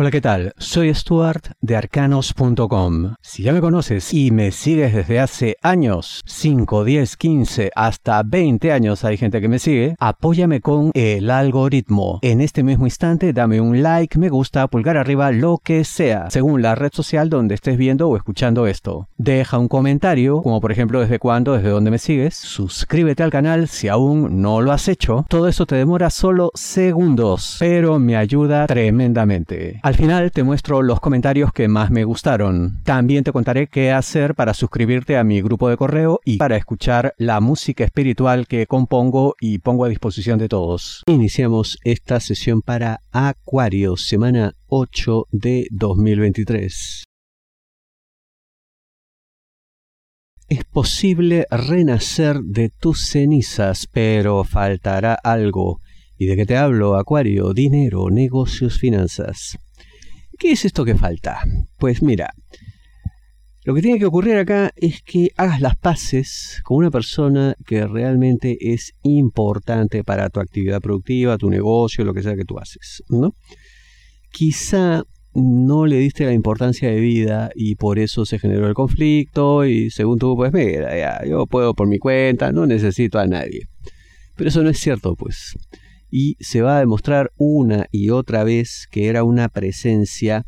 Hola, ¿qué tal? Soy Stuart de arcanos.com. Si ya me conoces y me sigues desde hace años, 5, 10, 15, hasta 20 años hay gente que me sigue, apóyame con el algoritmo. En este mismo instante dame un like, me gusta, pulgar arriba, lo que sea, según la red social donde estés viendo o escuchando esto. Deja un comentario, como por ejemplo desde cuándo, desde dónde me sigues. Suscríbete al canal si aún no lo has hecho. Todo eso te demora solo segundos, pero me ayuda tremendamente. Al final te muestro los comentarios que más me gustaron. También te contaré qué hacer para suscribirte a mi grupo de correo y para escuchar la música espiritual que compongo y pongo a disposición de todos. Iniciamos esta sesión para Acuario, semana 8 de 2023. Es posible renacer de tus cenizas, pero faltará algo. ¿Y de qué te hablo, Acuario? Dinero, negocios, finanzas. ¿Qué es esto que falta? Pues mira, lo que tiene que ocurrir acá es que hagas las paces con una persona que realmente es importante para tu actividad productiva, tu negocio, lo que sea que tú haces, ¿no? Quizá no le diste la importancia de vida y por eso se generó el conflicto y según tú, pues mira, ya, yo puedo por mi cuenta, no necesito a nadie. Pero eso no es cierto, pues y se va a demostrar una y otra vez que era una presencia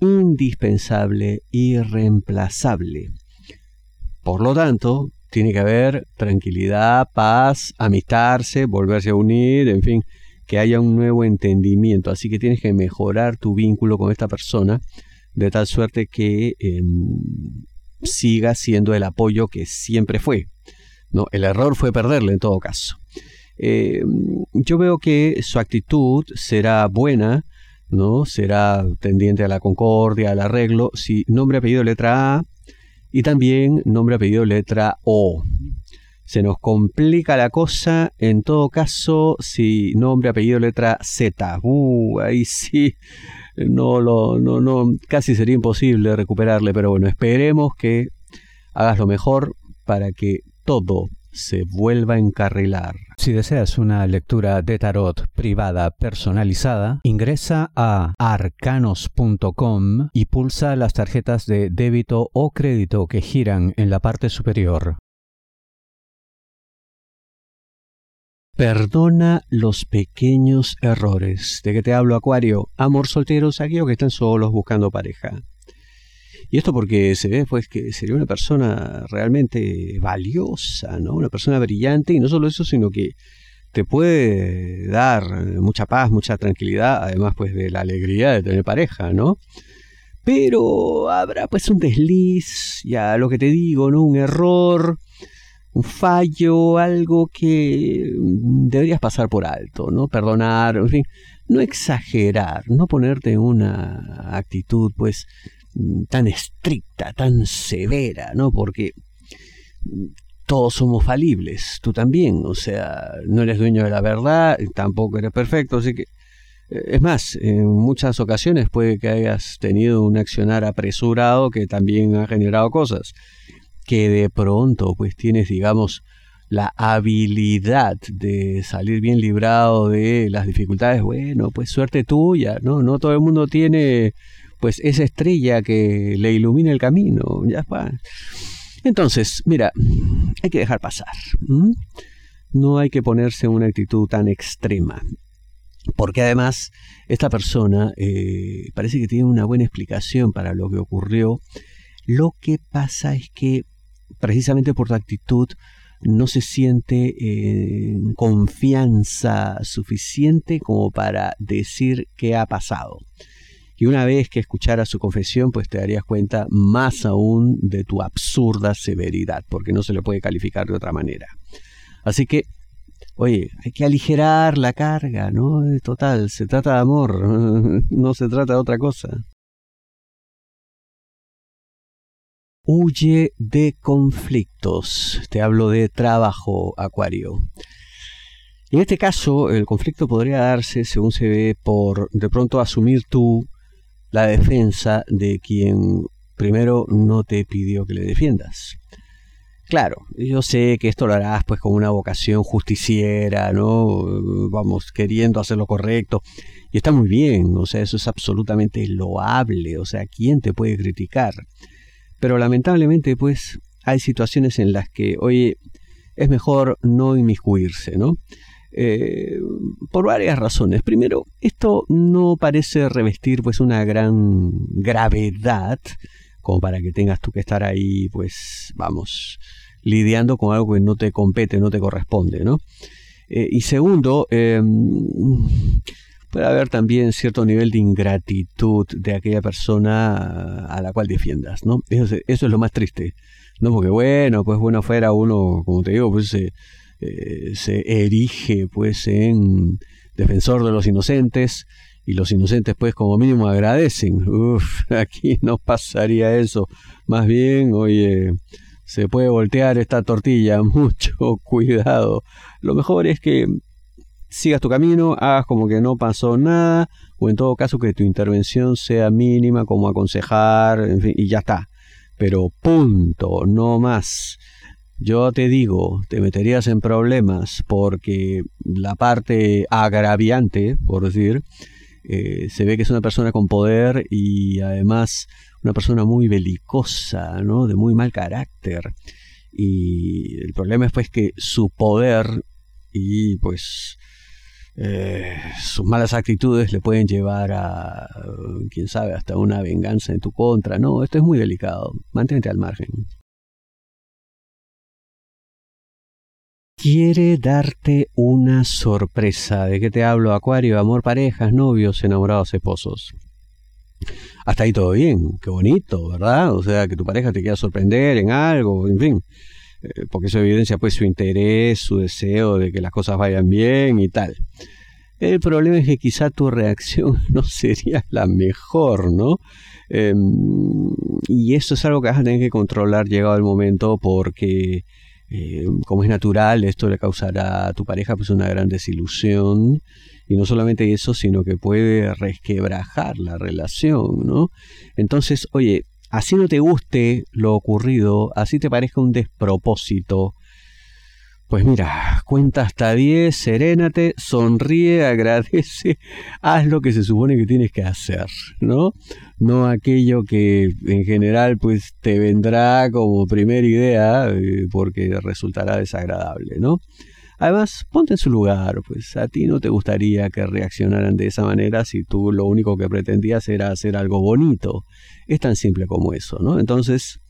indispensable y reemplazable. Por lo tanto, tiene que haber tranquilidad, paz, amistarse, volverse a unir, en fin, que haya un nuevo entendimiento. Así que tienes que mejorar tu vínculo con esta persona de tal suerte que em, siga siendo el apoyo que siempre fue. ¿no? El error fue perderle en todo caso. Eh, yo veo que su actitud será buena, ¿no? Será tendiente a la concordia, al arreglo, si nombre, apellido, letra A y también nombre, apellido, letra O. Se nos complica la cosa, en todo caso, si nombre, apellido, letra Z. Uh, ahí sí, no lo, no, no, casi sería imposible recuperarle, pero bueno, esperemos que hagas lo mejor para que todo se vuelva a encarrilar. Si deseas una lectura de tarot privada personalizada, ingresa a arcanos.com y pulsa las tarjetas de débito o crédito que giran en la parte superior. Perdona los pequeños errores. ¿De qué te hablo, Acuario? Amor solteros, aquellos que están solos buscando pareja. Y esto porque se ve pues que sería una persona realmente valiosa, ¿no? Una persona brillante y no solo eso, sino que te puede dar mucha paz, mucha tranquilidad, además pues de la alegría de tener pareja, ¿no? Pero habrá pues un desliz, ya lo que te digo, ¿no? Un error, un fallo, algo que deberías pasar por alto, ¿no? Perdonar, en fin, no exagerar, no ponerte en una actitud pues tan estricta, tan severa, ¿no? Porque todos somos falibles, tú también, o sea, no eres dueño de la verdad, tampoco eres perfecto, así que eh, es más, en muchas ocasiones puede que hayas tenido un accionar apresurado que también ha generado cosas, que de pronto pues tienes, digamos, la habilidad de salir bien librado de las dificultades, bueno, pues suerte tuya, ¿no? No todo el mundo tiene pues esa estrella que le ilumina el camino, ya está. Entonces, mira, hay que dejar pasar. No hay que ponerse en una actitud tan extrema. Porque además, esta persona eh, parece que tiene una buena explicación para lo que ocurrió. Lo que pasa es que, precisamente por tu actitud, no se siente en confianza suficiente como para decir qué ha pasado. Y una vez que escucharas su confesión, pues te darías cuenta más aún de tu absurda severidad, porque no se le puede calificar de otra manera. Así que, oye, hay que aligerar la carga, ¿no? Total, se trata de amor, no se trata de otra cosa. Huye de conflictos. Te hablo de trabajo, Acuario. En este caso, el conflicto podría darse, según se ve, por de pronto asumir tú la defensa de quien primero no te pidió que le defiendas. Claro, yo sé que esto lo harás pues con una vocación justiciera, ¿no? Vamos, queriendo hacer lo correcto. Y está muy bien, o sea, eso es absolutamente loable, o sea, ¿quién te puede criticar? Pero lamentablemente pues hay situaciones en las que, oye, es mejor no inmiscuirse, ¿no? Eh, por varias razones. Primero, esto no parece revestir pues una gran gravedad como para que tengas tú que estar ahí, pues, vamos, lidiando con algo que no te compete, no te corresponde, ¿no? Eh, y segundo, em, puede haber también cierto nivel de ingratitud de aquella persona a la cual defiendas, ¿no? Eso, es lo más triste, ¿no? Porque bueno, pues bueno, fuera uno, como te digo, pues se, eh, se erige pues en defensor de los inocentes, y los inocentes pues como mínimo agradecen. Uf, aquí no pasaría eso. Más bien, oye, se puede voltear esta tortilla, mucho cuidado. Lo mejor es que sigas tu camino, hagas como que no pasó nada, o en todo caso que tu intervención sea mínima, como aconsejar, en fin, y ya está. Pero punto, no más. Yo te digo, te meterías en problemas porque la parte agraviante, por decir, eh, se ve que es una persona con poder y además una persona muy belicosa, ¿no? De muy mal carácter. Y el problema es pues que su poder y pues eh, sus malas actitudes le pueden llevar a, quién sabe, hasta una venganza en tu contra. No, esto es muy delicado. Mantente al margen. Quiere darte una sorpresa. ¿De qué te hablo? Acuario, amor, parejas, novios, enamorados, esposos. Hasta ahí todo bien, qué bonito, ¿verdad? O sea, que tu pareja te quiera sorprender en algo, en fin. Eh, porque eso evidencia pues su interés, su deseo de que las cosas vayan bien y tal. El problema es que quizá tu reacción no sería la mejor, ¿no? Em, y eso es algo que vas a tener que controlar llegado el momento porque eh, como es natural, esto le causará a tu pareja pues una gran desilusión y no solamente eso, sino que puede resquebrajar la relación, ¿no? Entonces, oye, así no te guste lo ocurrido, así te parezca un despropósito, pues mira, cuenta hasta 10, serénate, sonríe, agradece, haz lo que se supone que tienes que hacer, ¿no? No aquello que en general pues te vendrá como primera idea eh, porque resultará desagradable, ¿no? Además, ponte en su lugar, pues a ti no te gustaría que reaccionaran de esa manera si tú lo único que pretendías era hacer algo bonito. Es tan simple como eso, ¿no? Entonces,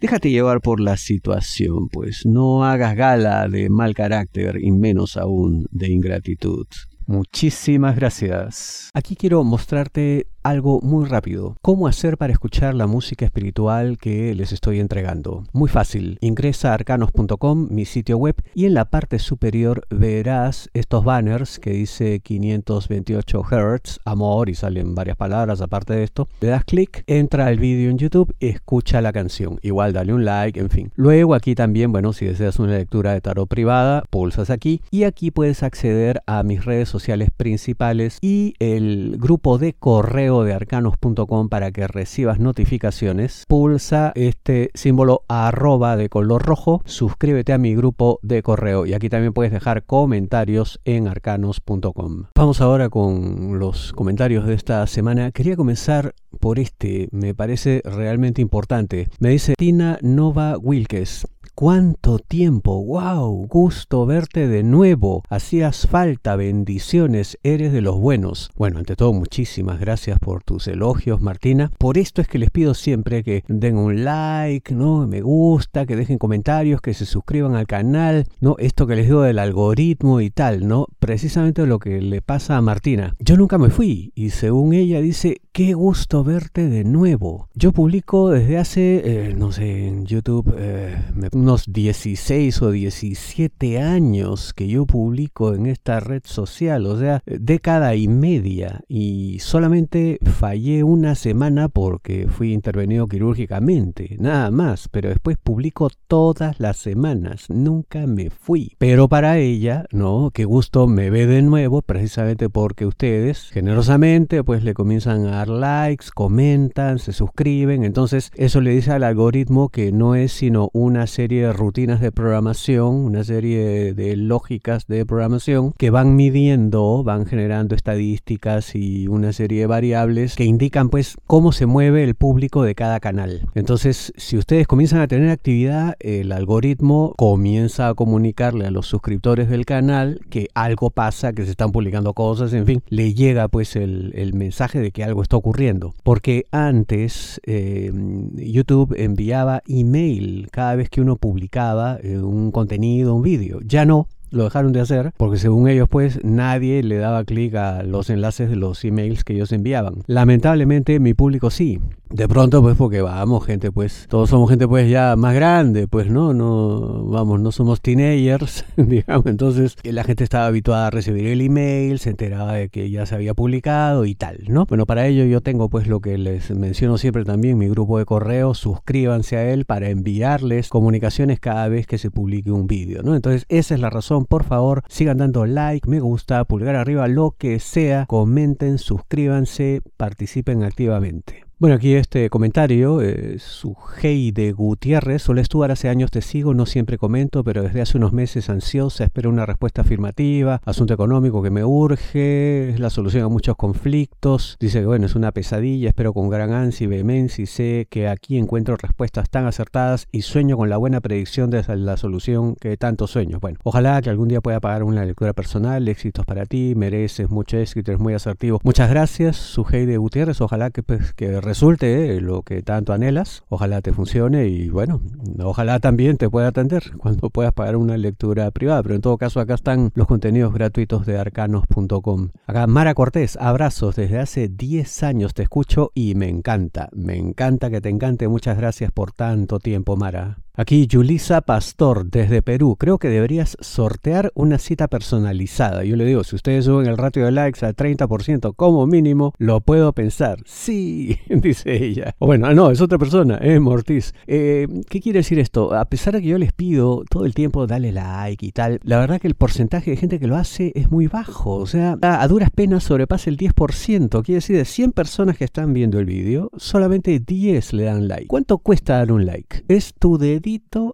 déjate llevar por la situación, pues no hagas gala de mal carácter y menos aún de ingratitud. Muchísimas gracias. Aquí quiero mostrarte algo muy rápido. ¿Cómo hacer para escuchar la música espiritual que les estoy entregando? Muy fácil. Ingresa a arcanos.com, mi sitio web, y en la parte superior verás estos banners que dice 528 Hz, amor, y salen varias palabras aparte de esto. Le das clic, entra al vídeo en YouTube, escucha la canción. Igual dale un like, en fin. Luego aquí también, bueno, si deseas una lectura de tarot privada, pulsas aquí y aquí puedes acceder a mis redes sociales principales y el grupo de correo de arcanos.com para que recibas notificaciones, pulsa este símbolo arroba de color rojo, suscríbete a mi grupo de correo y aquí también puedes dejar comentarios en arcanos.com. Vamos ahora con los comentarios de esta semana. Quería comenzar por este, me parece realmente importante. Me dice Tina Nova Wilkes. ¿Cuánto tiempo? ¡Wow! Gusto verte de nuevo. Hacías falta, bendiciones, eres de los buenos. Bueno, ante todo, muchísimas gracias por tus elogios, Martina. Por esto es que les pido siempre que den un like, ¿no? Me gusta, que dejen comentarios, que se suscriban al canal, ¿no? Esto que les digo del algoritmo y tal, ¿no? Precisamente lo que le pasa a Martina. Yo nunca me fui y según ella dice, qué gusto verte de nuevo. Yo publico desde hace, eh, no sé, en YouTube, eh, unos 16 o 17 años que yo publico en esta red social, o sea, década y media, y solamente fallé una semana porque fui intervenido quirúrgicamente, nada más, pero después publico todas las semanas, nunca me fui. Pero para ella, no, qué gusto me ve de nuevo, precisamente porque ustedes generosamente pues le comienzan a dar likes, comentan, se suscriben. Entonces eso le dice al algoritmo que no es sino una serie de rutinas de programación, una serie de lógicas de programación que van midiendo, van generando estadísticas y una serie de variables que indican pues cómo se mueve el público de cada canal. Entonces si ustedes comienzan a tener actividad, el algoritmo comienza a comunicarle a los suscriptores del canal que algo pasa, que se están publicando cosas, en fin, le llega pues el, mensaje de que algo está ocurriendo. Porque antes eh, YouTube enviaba email cada vez que uno publicaba eh, un contenido, un vídeo. Ya no, lo dejaron de hacer porque según ellos pues nadie le daba clic a los enlaces de los emails que ellos enviaban. Lamentablemente mi público sí. De pronto pues porque vamos gente pues todos somos gente pues ya más grande pues no no vamos no somos teenagers digamos. Entonces la gente estaba habituada a recibir el email se enteraba de que ya se había publicado y tal no bueno para ello yo tengo pues lo que les menciono siempre también mi grupo de correo suscríbanse a él para enviarles comunicaciones cada vez que se publique un vídeo no entonces esa es la razón por favor, sigan dando like, me gusta, pulgar arriba, lo que sea, comenten, suscríbanse, participen activamente. Bueno, aquí este comentario, eh, su hey de Gutiérrez, Hola Stuart, hace años te sigo, no siempre comento, pero desde hace unos meses ansiosa, espero una respuesta afirmativa, asunto económico que me urge, es la solución a muchos conflictos, dice que bueno, es una pesadilla, espero con gran ansia y vehemencia y sé que aquí encuentro respuestas tan acertadas y sueño con la buena predicción de la solución que tanto sueño. Bueno, ojalá que algún día pueda pagar una lectura personal, éxitos para ti, mereces mucho éxito, eres muy asertivo. Muchas gracias, su hey de Gutiérrez, ojalá que, pues, que resulte lo que tanto anhelas. Ojalá te funcione y bueno, ojalá también te pueda atender cuando puedas pagar una lectura privada. Pero en todo caso, acá están los contenidos gratuitos de arcanos.com. Acá Mara Cortés, abrazos. Desde hace 10 años te escucho y me encanta. Me encanta que te encante. Muchas gracias por tanto tiempo, Mara. Aquí Yulisa Pastor desde Perú. Creo que deberías sortear una cita personalizada. Yo le digo, si ustedes suben el ratio de likes al 30% como mínimo, lo puedo pensar. Sí, dice ella. O bueno, no, es otra persona, es Mortiz. Eh, ¿Qué quiere decir esto? A pesar de que yo les pido todo el tiempo dale like y tal, la verdad que el porcentaje de gente que lo hace es muy bajo. O sea, a duras penas sobrepasa el 10%. Quiere decir, de 100 personas que están viendo el vídeo, solamente 10 le dan like. ¿Cuánto cuesta dar un like? Es tu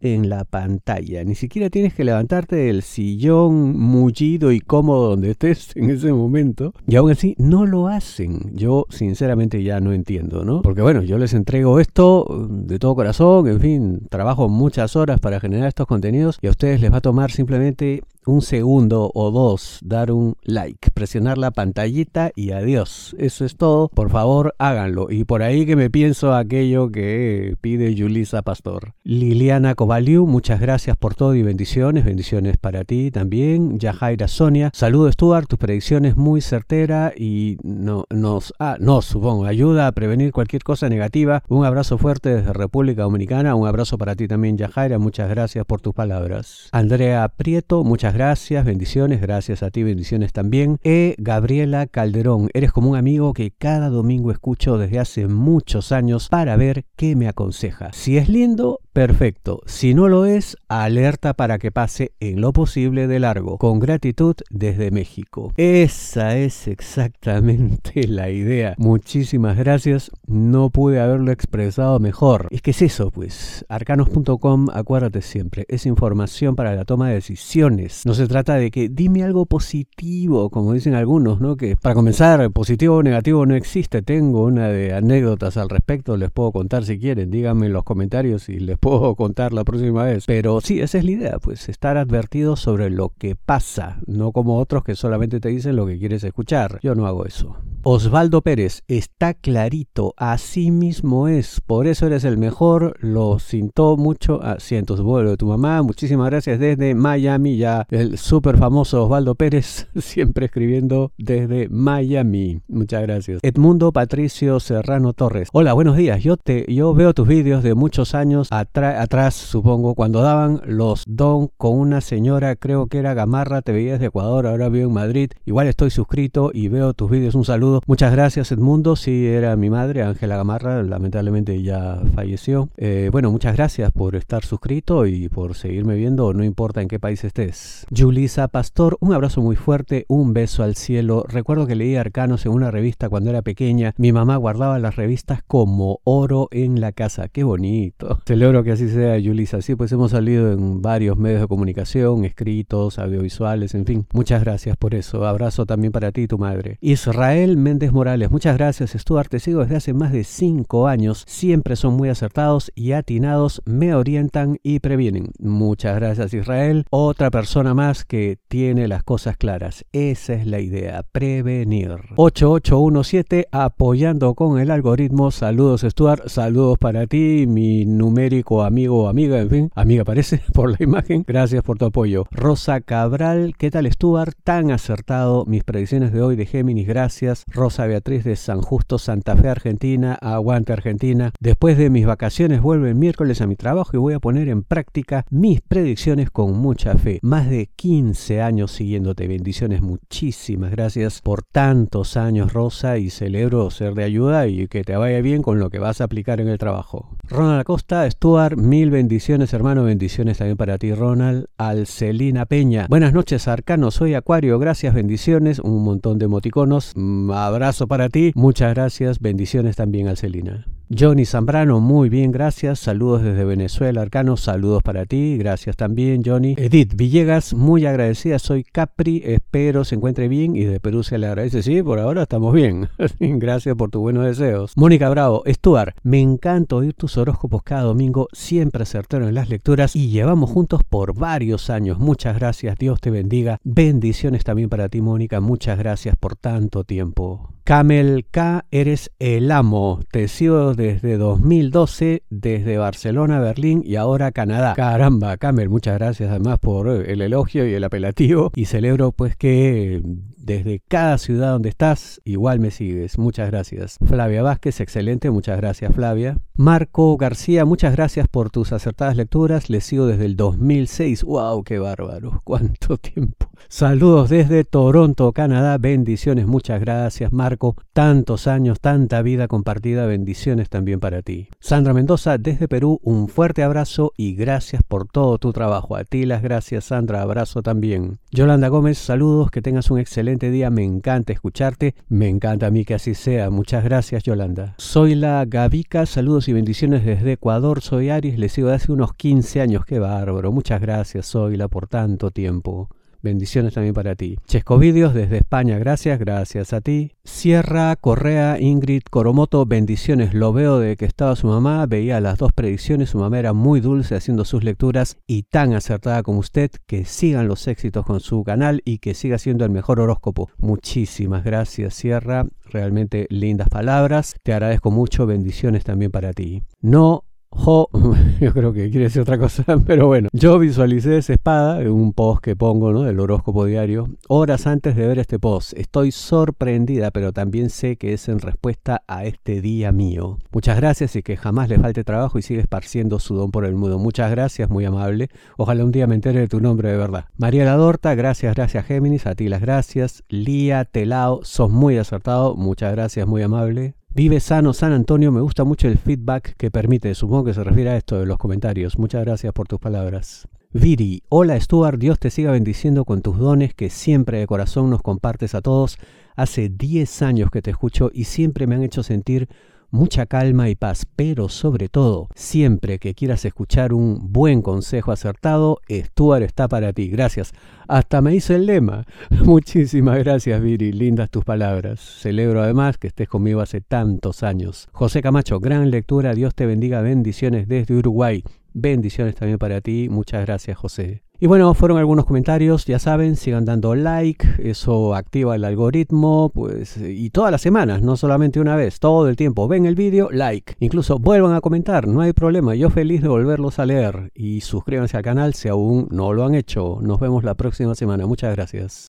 en la pantalla. Ni siquiera tienes que levantarte del sillón mullido y cómodo donde estés en ese momento. Y aún así no lo hacen. Yo sinceramente ya no entiendo, ¿no? Porque bueno, yo les entrego esto de todo corazón, en fin, trabajo muchas horas para generar estos contenidos y a ustedes les va a tomar simplemente un segundo o dos, dar un like, presionar la pantallita y adiós. Eso es todo. Por favor, háganlo. Y por ahí que me pienso aquello que pide Yulisa Pastor. Liliana Covaliu, muchas gracias por todo y bendiciones. Bendiciones para ti también. Yajaira Sonia, saludo Stuart, tu predicción es muy certera y no, nos, ah, no, supongo, ayuda a prevenir cualquier cosa negativa. Un abrazo fuerte desde República Dominicana. Un abrazo para ti también, Yajaira. Muchas gracias por tus palabras. Andrea Prieto, muchas gracias, bendiciones, gracias a ti, bendiciones también. E. Gabriela Calderón, eres como un amigo que cada domingo escucho desde hace muchos años para ver qué me aconseja. Si es lindo, perfecto. Si no lo es, alerta para que pase en lo posible de largo. Con gratitud desde México. Esa es exactamente la idea. Muchísimas gracias. No pude haberlo expresado mejor. Es que es eso, pues. Arcanos.com, acuérdate siempre, es información para la toma de decisiones no se trata de que dime algo positivo, como dicen algunos, ¿no? Que para comenzar, positivo o negativo no existe. Tengo una de anécdotas al respecto, les puedo contar si quieren. Díganme en los comentarios y les puedo contar la próxima vez. Pero sí, esa es la idea, pues estar advertido sobre lo que pasa, no como otros que solamente te dicen lo que quieres escuchar. Yo no hago eso. Osvaldo Pérez, está clarito, así mismo es, por eso eres el mejor, lo sintió mucho, siento su vuelo de tu mamá, muchísimas gracias desde Miami, ya el súper famoso Osvaldo Pérez, siempre escribiendo desde Miami, muchas gracias. Edmundo Patricio Serrano Torres, hola, buenos días, yo, te, yo veo tus vídeos de muchos años atrás, supongo, cuando daban los don con una señora, creo que era Gamarra, te veías de Ecuador, ahora vivo en Madrid, igual estoy suscrito y veo tus vídeos, un saludo Muchas gracias Edmundo, sí, era mi madre, Ángela Gamarra, lamentablemente ya falleció. Eh, bueno, muchas gracias por estar suscrito y por seguirme viendo, no importa en qué país estés. Julisa Pastor, un abrazo muy fuerte, un beso al cielo. Recuerdo que leí Arcanos en una revista cuando era pequeña. Mi mamá guardaba las revistas como oro en la casa. Qué bonito. Celebro que así sea, Julisa. Sí, pues hemos salido en varios medios de comunicación, escritos, audiovisuales, en fin. Muchas gracias por eso. Abrazo también para ti tu madre. Israel Méndez Morales, muchas gracias Stuart, te sigo desde hace más de 5 años. Siempre son muy acertados y atinados, me orientan y previenen. Muchas gracias Israel. Otra persona más que tiene las cosas claras. Esa es la idea, prevenir. 8817, apoyando con el algoritmo. Saludos Stuart, saludos para ti, mi numérico amigo o amiga, en fin, amiga parece por la imagen. Gracias por tu apoyo. Rosa Cabral, ¿qué tal Stuart? Tan acertado mis predicciones de hoy de Géminis, gracias. Rosa Beatriz de San Justo, Santa Fe, Argentina, aguante Argentina. Después de mis vacaciones vuelvo el miércoles a mi trabajo y voy a poner en práctica mis predicciones con mucha fe. Más de 15 años siguiéndote. Bendiciones, muchísimas gracias por tantos años, Rosa, y celebro ser de ayuda y que te vaya bien con lo que vas a aplicar en el trabajo. Ronald Acosta, Stuart, mil bendiciones, hermano, bendiciones también para ti, Ronald. Alcelina Peña, buenas noches, Arcano, soy Acuario, gracias, bendiciones, un montón de emoticonos, mm, abrazo para ti, muchas gracias, bendiciones también, Alcelina. Johnny Zambrano, muy bien, gracias. Saludos desde Venezuela, Arcano, saludos para ti, gracias también, Johnny. Edith Villegas, muy agradecida, soy Capri, espero se encuentre bien y de Perú se le agradece. Sí, por ahora estamos bien. gracias por tus buenos deseos. Mónica Bravo, Stuart, me encanta oír tus horóscopos cada domingo, siempre acertaron en las lecturas y llevamos juntos por varios años. Muchas gracias, Dios te bendiga. Bendiciones también para ti, Mónica, muchas gracias por tanto tiempo. Camel K, eres el amo. Te sigo desde 2012, desde Barcelona, Berlín y ahora Canadá. Caramba, Camel, muchas gracias además por el elogio y el apelativo. Y celebro pues que desde cada ciudad donde estás, igual me sigues. Muchas gracias. Flavia Vázquez, excelente. Muchas gracias, Flavia. Marco García, muchas gracias por tus acertadas lecturas. Les sigo desde el 2006. ¡Wow! ¡Qué bárbaro! ¡Cuánto tiempo! Saludos desde Toronto, Canadá. Bendiciones. Muchas gracias, Marco. Tantos años, tanta vida compartida. Bendiciones también para ti. Sandra Mendoza, desde Perú, un fuerte abrazo y gracias por todo tu trabajo. A ti las gracias, Sandra. Abrazo también. Yolanda Gómez, saludos. Que tengas un excelente día, me encanta escucharte, me encanta a mí que así sea. Muchas gracias, Yolanda. Soy la Gavica, saludos y bendiciones desde Ecuador. Soy Aries, le sigo de hace unos 15 años, qué bárbaro. Muchas gracias, Soyla, por tanto tiempo. Bendiciones también para ti. Chesco Vídeos desde España, gracias, gracias a ti. Sierra Correa, Ingrid Coromoto, bendiciones. Lo veo de que estaba su mamá, veía las dos predicciones, su mamá era muy dulce haciendo sus lecturas y tan acertada como usted. Que sigan los éxitos con su canal y que siga siendo el mejor horóscopo. Muchísimas gracias, Sierra. Realmente lindas palabras. Te agradezco mucho. Bendiciones también para ti. No Jo, yo creo que quiere decir otra cosa, pero bueno, yo visualicé esa espada en un post que pongo, ¿no? Del horóscopo diario, horas antes de ver este post. Estoy sorprendida, pero también sé que es en respuesta a este día mío. Muchas gracias y que jamás le falte trabajo y sigue esparciendo su don por el mundo. Muchas gracias, muy amable. Ojalá un día me entere de tu nombre de verdad. María Ladorta, gracias, gracias Géminis, a ti las gracias. Lía Telao, sos muy acertado, muchas gracias, muy amable. Vive sano San Antonio, me gusta mucho el feedback que permite, supongo que se refiere a esto de los comentarios. Muchas gracias por tus palabras. Viri, hola Stuart, Dios te siga bendiciendo con tus dones que siempre de corazón nos compartes a todos. Hace 10 años que te escucho y siempre me han hecho sentir mucha calma y paz, pero sobre todo, siempre que quieras escuchar un buen consejo acertado, Stuart está para ti. Gracias. Hasta me hizo el lema. Muchísimas gracias, Viri. Lindas tus palabras. Celebro además que estés conmigo hace tantos años. José Camacho, gran lectura. Dios te bendiga. Bendiciones desde Uruguay. Bendiciones también para ti. Muchas gracias, José. Y bueno, fueron algunos comentarios, ya saben, sigan dando like, eso activa el algoritmo, pues, y todas las semanas, no solamente una vez, todo el tiempo. Ven el vídeo, like. Incluso vuelvan a comentar, no hay problema, yo feliz de volverlos a leer. Y suscríbanse al canal si aún no lo han hecho. Nos vemos la próxima semana. Muchas gracias.